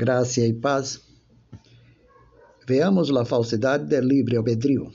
Graça e paz. Veamos a falsidade do livre albedrío.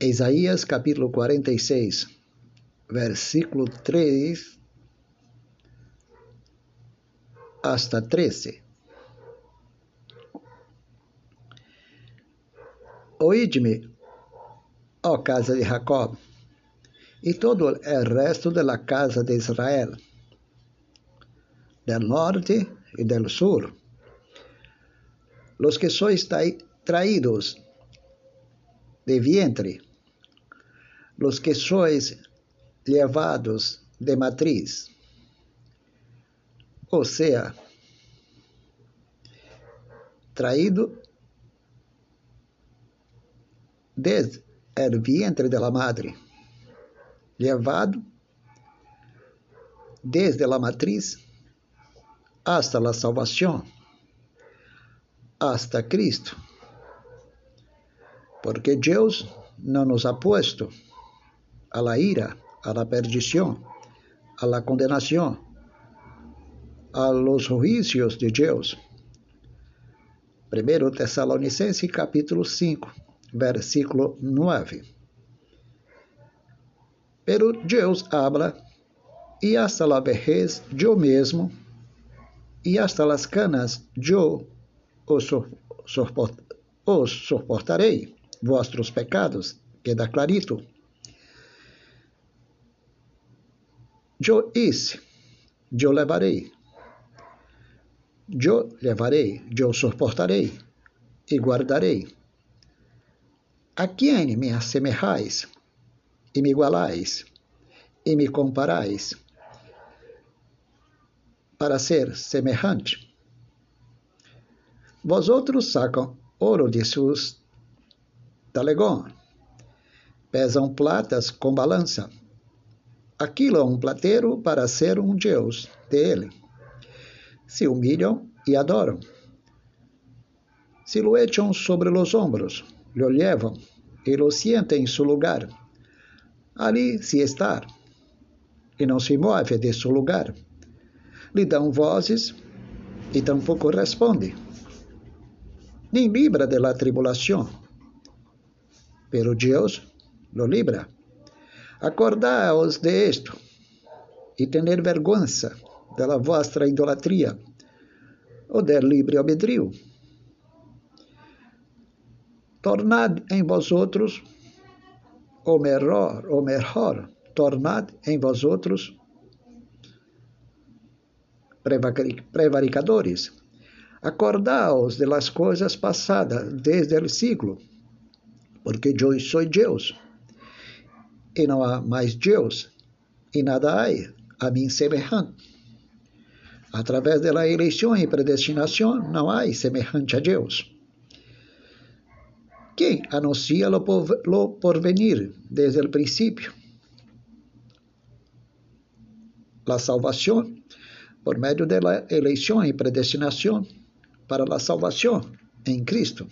Isaías capítulo 46, versículo 3 hasta 13. Oídme, ó casa de Jacob, e todo o resto da casa de Israel del norte y del sur. Los que sois traídos de vientre, los que sois llevados de matriz, o sea, traído desde el vientre de la madre, llevado desde la matriz hasta la salvación, hasta Cristo. Porque Deus não nos ha puesto a la ira, a la perdición, a la condenación, a los juicios de Deus. 1 Tessalonicenses capítulo 5, versículo 9. Pero Deus habla e hasta la vejez yo mesmo e hasta las canas yo os, os soportarei, pecados, queda clarito. Eu hice, eu levarei, eu levarei, eu suportarei e guardarei. A quem me assemelhais e me igualais e me comparais? Para ser semejante. Vosotros sacam ouro de seus talegão, pesam platas com balança. Aquilo é um plateiro para ser um Deus dele. Se humilham e adoram. Se lo echam sobre os ombros, lo levam e lo sentem em seu lugar. Ali se está, e não se move de seu lugar lhe dão vozes e tampouco responde. Nem libra de la tribulação. Pero Deus lo libra. Acordaos de esto e tener vergonha da vossa idolatria ou del livre albedrío. Tornad em vós outros o melhor, o melhor, tornad em vós outros prevaricadores. Acordaos de las coisas passadas desde o siglo, porque eu sou Deus, e não há mais Deus, e nada há a mim semejante. Através da eleição e predestinação, não há semejante a Deus. Quem anuncia o porvenir desde o princípio? A salvação por meio da eleição e predestinação para a salvação em Cristo.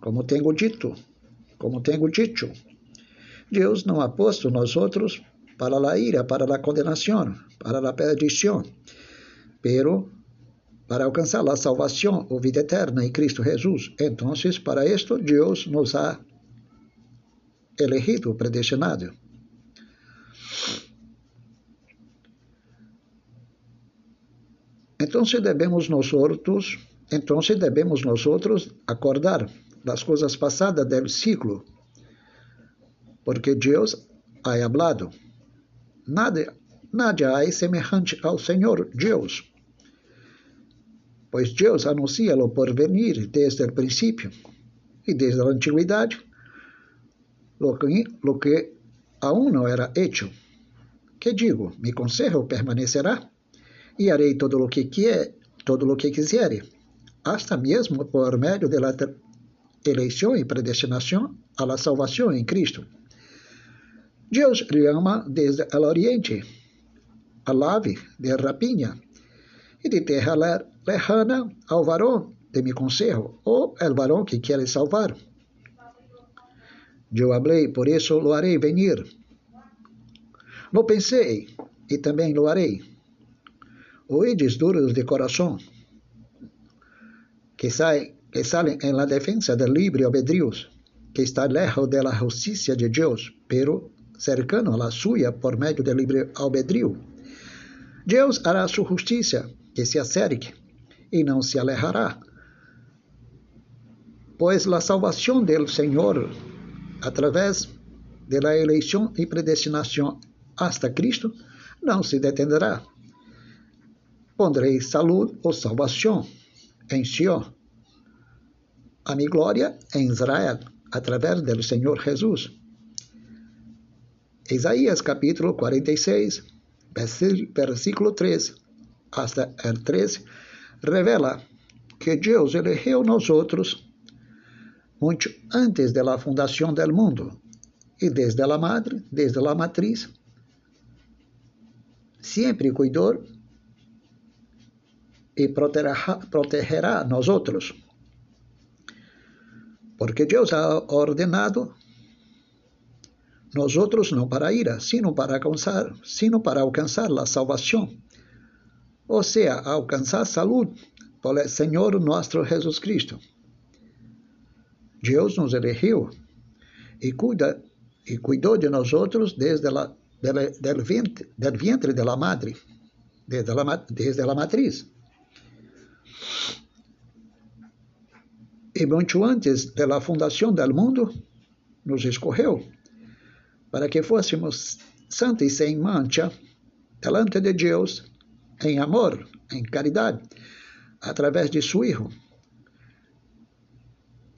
Como tenho dito, como tenho dito, Deus não ha posto nós outros para a ira, para a condenação, para a perdição, pero para alcançar a salvação ou vida eterna em Cristo Jesus. Então, para isto, Deus nos ha elegido, predestinado. Então devemos nós outros, então devemos nós outros acordar das coisas passadas do ciclo, porque Deus ha hablado. Nada, nada há semelhante ao Senhor Deus, pois Deus anuncia o porvenir desde o princípio e desde a antiguidade, lo que, lo que aún não era hecho. Que digo, mi consejo permanecerá? E harei todo o que quer, todo o que hasta mesmo por meio da eleição e predestinação a la salvação em Cristo. Deus ama desde o oriente, a ave de rapinha, e de terra lejana ao varão de mi consejo, ou el varão que quer salvar. Eu hablei, por isso lo harei venir. Lo pensei, e também lo harei Oídes duros de corazón, que, sai, que salen en la defensa albedrío, que está lejos de la de Dios, pero cercano a la suya por medio del libre albedrío. Deus hará su justicia, que se acerque, e não se alejará. Pois la salvação del Senhor, através de la eleição e predestinação hasta Cristo, não se detendrá pondrei salud ou salvação em Sion, a minha glória em Israel, através do Senhor Jesus. Isaías capítulo 46, versículo 3 hasta el 13, revela que Deus elegeu nós outros muito antes da fundação do mundo e desde a madre, desde a matriz, sempre cuidou e protegerá, nós outros. Porque Deus ha ordenado nós outros não para ira, sino para alcançar, sino para alcançar a salvação. Ou seja, alcançar saúde por el nosso Jesus Cristo. Deus nos elegeu e cuida e cuidou de nós outros desde la, del, vientre, de la madre, desde la matriz. E muito antes da fundação do mundo, nos escorreu para que fôssemos santos e sem mancha delante de Deus em amor, em caridade, através de seu Hijo.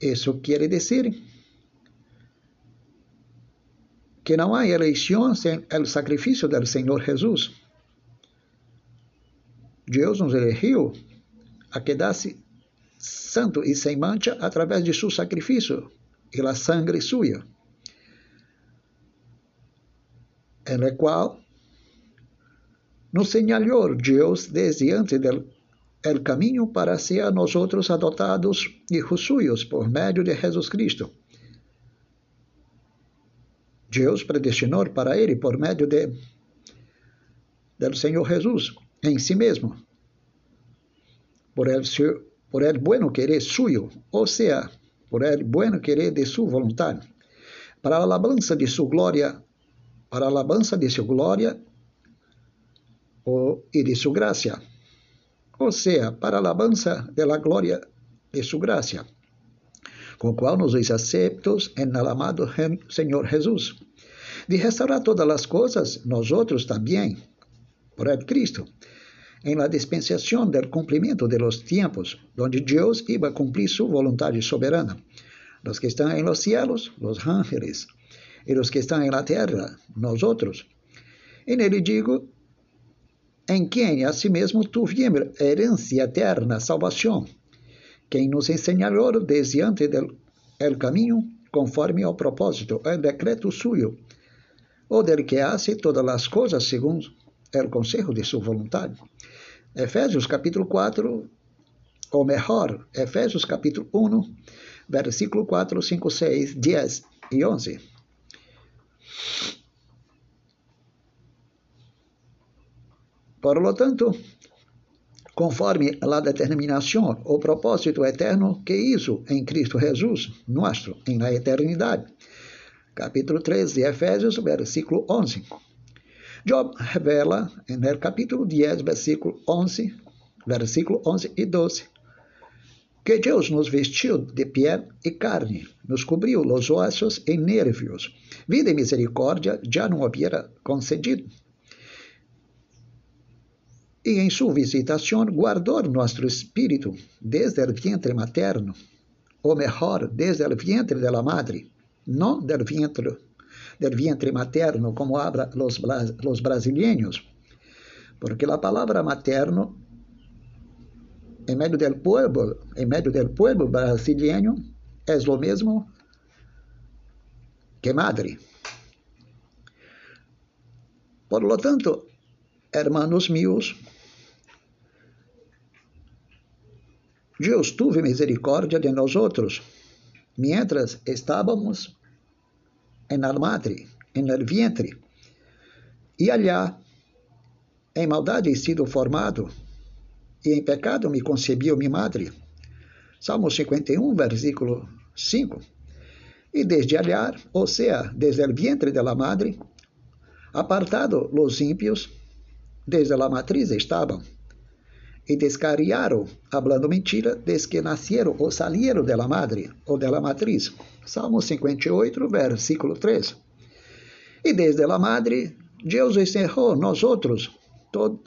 Isso quer dizer que não há eleição sem o sacrifício do Senhor Jesus. Deus nos elegeu a quedar-se santo e sem mancha através de seu sacrifício e a sangre suya, en el qual nos señaló Deus desde antes del el caminho para ser outros adotados hijos suyos por meio de Jesus Cristo. Deus predestinou para ele por meio de del Senhor Jesus em si mesmo por el, por el bueno querer suyo, o sea, por el bueno querer de su voluntad, para la alabanza de su gloria, para la alabanza de su gloria o, y de su gracia, o sea, para la alabanza de la gloria de su gracia, com qual nos hizo aceptos en el amado Señor Jesús, de restaurar todas las cosas, nosotros también, por el Cristo, em la dispensação del cumprimento de los tiempos, donde Deus iba a cumprir su voluntad soberana. Los que están en los cielos, los ángeles, y los que están en la tierra, nosotros. En ele digo, em quem a si mesmo tuvimos herencia eterna, salvação, quem nos enseñou desde antes del el caminho, conforme ao propósito, el decreto suyo, ou del que hace todas as coisas segundo el consejo de sua vontade. Efésios capítulo 4, ou melhor, Efésios capítulo 1, versículo 4, 5, 6, 10 e 11. Por lo tanto, conforme a determinação ou propósito eterno que hizo em Cristo Jesus, nosso, em la eternidade. Capítulo 3 de Efésios, versículo 11. Job revela el capítulo 10, versículo 11, versículo 11 e 12, que Deus nos vestiu de piel e carne, nos cobriu los ossos e nervios. Vida e misericórdia já não hubiera concedido. E em sua visitação guardou nosso espírito desde o vientre materno, ou melhor, desde o vientre de la madre, não del vientre del vientre materno, como hablan los, los brasileños. Porque la palabra materno, en medio del pueblo, en medio del pueblo brasileño, es lo mismo que madre. Por lo tanto, hermanos míos, Deus tuve misericórdia de nós outros, mientras estávamos en el madre, en el vientre. E allá, em maldade sido formado, e em pecado me concebiu minha madre. Salmo 51, versículo 5. E desde aliar, ou seja, desde el vientre de la madre, apartado los ímpios, desde la matriz estaban, e descariaram, hablando mentira, desde que nasceram ou salieron de la madre ou de la matriz. Salmo 58, versículo 3. E desde la madre, Deus encerrou nós outros, todo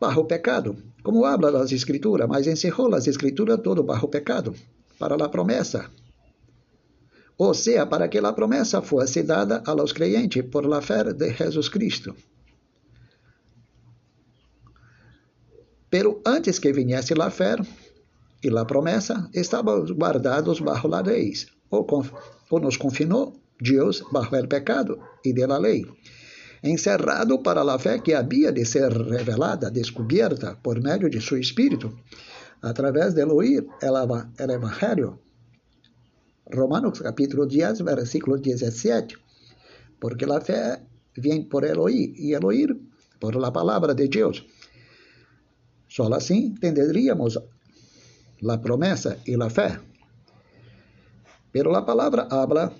bajo pecado, como habla las escrituras, mas encerrou las escrituras todo bajo pecado, para la promessa. Ou seja, para que a promessa fosse dada a los por la fé de Jesus Cristo. Pero antes que viniese la fé e la promessa, estavam guardados bajo la lei, ou, ou nos confinou Deus bajo el pecado e de la lei encerrado para a fé que havia de ser revelada, descoberta por meio de seu Espírito, através de ouvir o Evangelho. Romanos capítulo 10, versículo 17. Porque a fé vem por el oír e el oír por la palavra de Deus. Só assim entenderíamos a promessa e a fé. Pero a palavra habla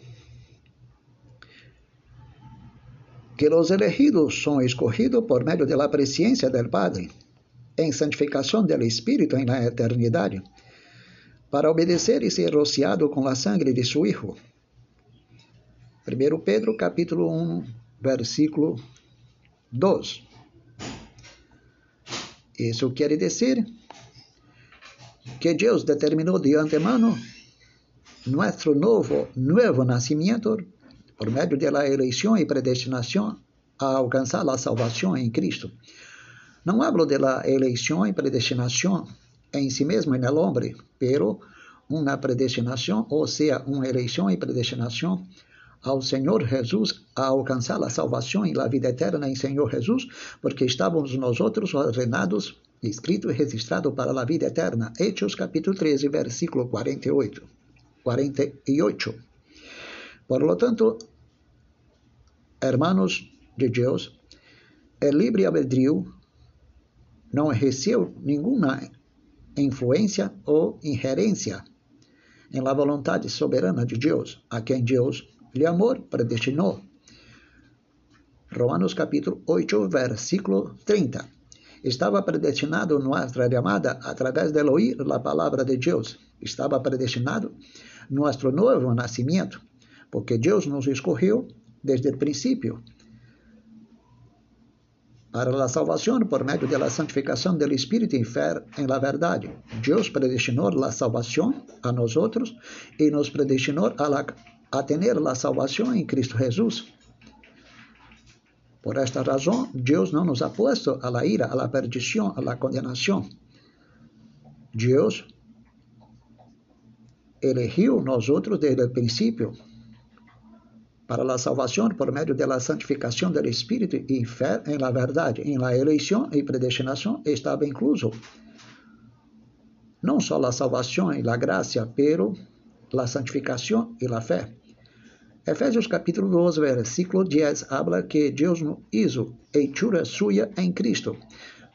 que los elegidos son escogidos por medio de la presencia del Padre, en santificación del Espíritu en la eternidad, para obedecer y ser rociado con la sangre de su Hijo. 1 Pedro capítulo 1, versículo 2. Isso quer dizer que Deus determinou de antemano nosso novo, novo nascimento por medio de la elección y predestinación a alcanzar la salvación en Cristo. No hablo de la elección y predestinación en sí mismo en el hombre, pero una predestinación, o sea, una elección y predestinación ao Senhor Jesus a alcançar a salvação e a vida eterna em Senhor Jesus, porque estávamos nós outros ordenados, escrito e registrado para a vida eterna. Hechos capítulo 13, versículo 48. 48. Por lo tanto, hermanos de Deus, el libre albedrío não exerceu nenhuma influência ou ingerência em la vontade soberana de Deus, a quem Deus lhe amor predestinou. Romanos capítulo 8, versículo 30. Estava predestinado nossa chamada através de ouvir a palavra de Deus. Estava predestinado nosso novo nascimento porque Deus nos escolheu desde o princípio para a salvação por meio da santificação do Espírito em fé em la verdade. Deus predestinou a salvação a nós outros e nos predestinou a, la, a ter a salvação em Cristo Jesus. Por esta razão, Deus não nos ha puesto a la ira, a la perdição, a la condenação. Deus elegiu nós outros desde o princípio para a salvação por meio da santificação do Espírito e fé em la verdade, em la eleição e predestinação estava incluso não só a salvação e a graça, pero a santificação e a fé. Efésios capítulo 2, versículo 10 habla que Deus nos hizo hechura suya em Cristo,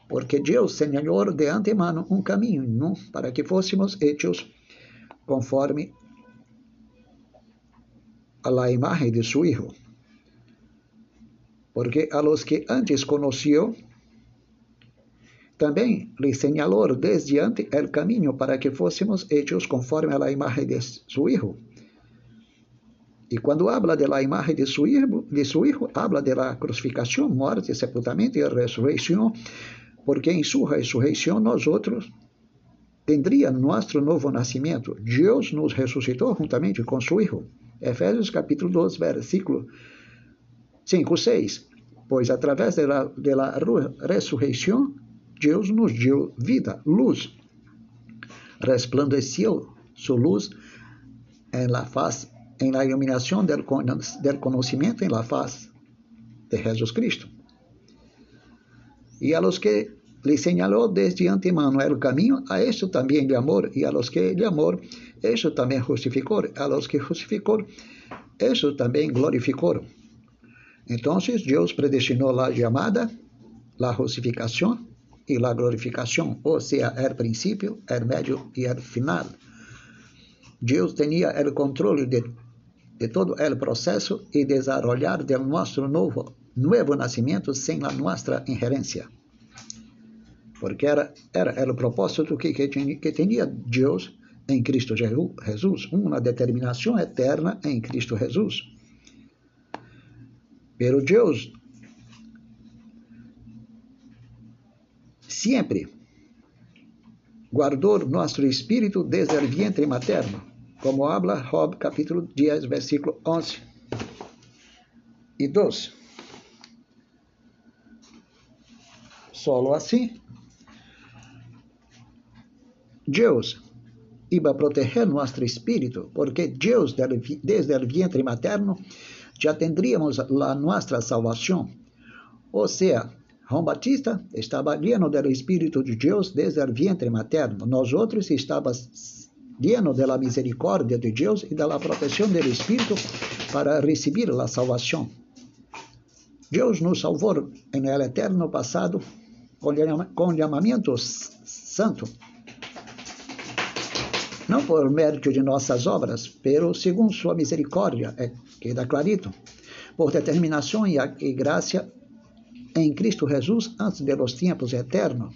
porque Deus señalou de antemano um caminho ¿no? para que fôssemos hechos conforme a la imagen de su Hijo. Porque a los que antes conoció, también le señaló desde antes el camino para que fuésemos hechos conforme a la imagen de su Hijo. Y cuando habla de la imagen de su Hijo, de su hijo habla de la crucificación, muerte, sepultamento y resurrección, porque en su resurrección nosotros tendríamos nuestro nuevo nacimiento. Dios nos resucitó juntamente con su Hijo. Efésios capítulo 2, versículo 5, 6. Pois através da ressurreição, Deus nos deu vida, luz. Resplandeceu sua luz em la faz, em la iluminação del, del conhecimento em la faz de Jesus Cristo. E a los que le señaló desde antemano el camino, a esto también de amor, y a los que de amor, eso también justificó, a los que justificó, eso también glorificó. Entonces Dios predestinó la llamada, la justificación y la glorificación, o sea, el principio, el medio y el final. Dios tenía el control de, de todo el proceso y desarrollar de nuestro nuevo, nuevo nacimiento sin la nuestra injerencia. Porque era, era el propósito que, que, que tenía Dios em Cristo Jesus, uma determinação eterna em Cristo Jesus. Pero Deus sempre guardou nosso espírito desde o vientre materno, como habla Job capítulo 10, versículo 11 e 12. Solo assim, Deus iba a proteger nuestro espíritu, porque Dios desde el vientre materno ya tendríamos la nuestra salvación. O sea, Juan Batista estaba lleno del Espíritu de Dios desde el vientre materno. Nosotros estábamos llenos de la misericordia de Dios y de la protección del Espíritu para recibir la salvación. Dios nos salvó en el eterno pasado con llamamiento santo não por mérito de nossas obras, pero segundo sua misericórdia, é, queda clarito, por determinação e, e graça em Cristo Jesus antes de los tempos eternos.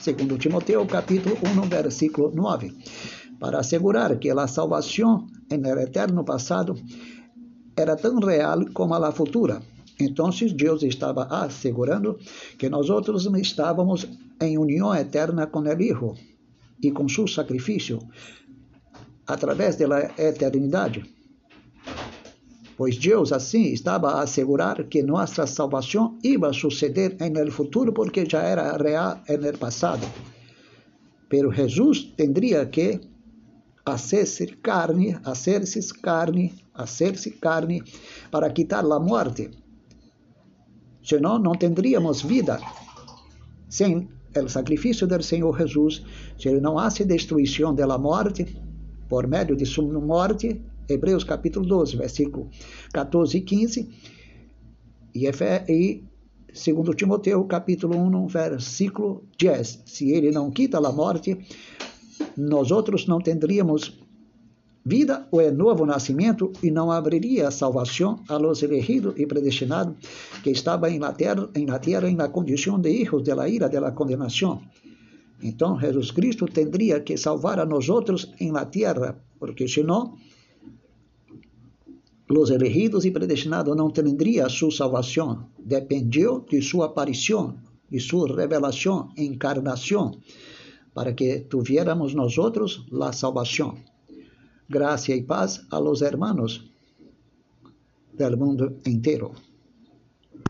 Segundo Timoteo, capítulo 1, versículo 9, para assegurar que a salvação em el eterno passado era tão real como a futura. Então, Deus estava assegurando que nós outros estávamos em união eterna com o Hijo e com seu sacrifício através da eternidade. Pois Deus assim estava a assegurar que nossa salvação ia suceder no futuro porque já era real no passado. Pero Jesus tendria que hacerse carne, hacerse carne, hacerse carne para quitar a morte. Senão não tendríamos vida sem el sacrificio del Señor Jesús, si ele não hace destruição da morte, por meio de sua morte, Hebreus capítulo 12, versículo 14 e 15, e, e segundo Timoteu capítulo 1, versículo 10. Se ele não quita a morte, nós outros não teríamos vida o novo nascimento e não abriria a salvação a los elegidos e predestinados que estavam em la terra, em la terra em la condição de hijos de la ira de la condenação. Então, Jesus Cristo tendría que salvar a nós em la terra, porque senão os elegidos e predestinados não teriam sua salvação. Dependiu de sua aparição, de sua revelação, encarnação, para que tuviéramos nós outros a salvação. Gracia y paz a los hermanos del mundo entero.